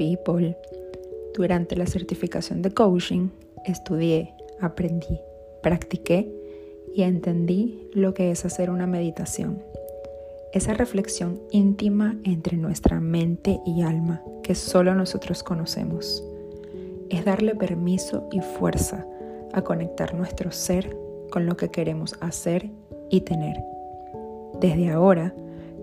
people. Durante la certificación de coaching estudié, aprendí, practiqué y entendí lo que es hacer una meditación. Esa reflexión íntima entre nuestra mente y alma que solo nosotros conocemos. Es darle permiso y fuerza a conectar nuestro ser con lo que queremos hacer y tener. Desde ahora,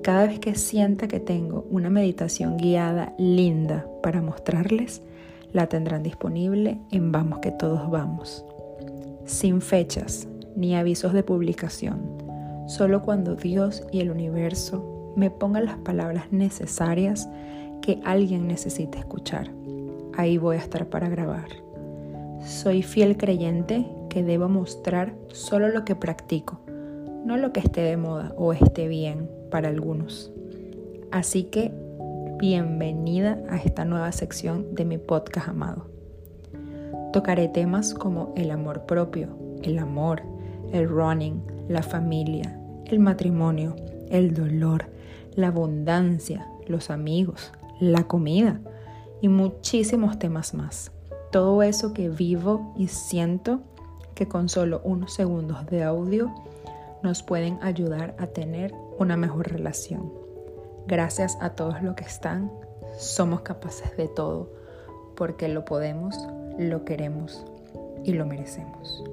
cada vez que sienta que tengo una meditación guiada linda para mostrarles, la tendrán disponible en Vamos que todos vamos. Sin fechas ni avisos de publicación, solo cuando Dios y el universo me pongan las palabras necesarias que alguien necesite escuchar. Ahí voy a estar para grabar. Soy fiel creyente que debo mostrar solo lo que practico, no lo que esté de moda o esté bien para algunos. Así que bienvenida a esta nueva sección de mi podcast amado. Tocaré temas como el amor propio, el amor, el running, la familia, el matrimonio, el dolor, la abundancia, los amigos, la comida y muchísimos temas más. Todo eso que vivo y siento que con solo unos segundos de audio nos pueden ayudar a tener una mejor relación. Gracias a todos los que están, somos capaces de todo, porque lo podemos, lo queremos y lo merecemos.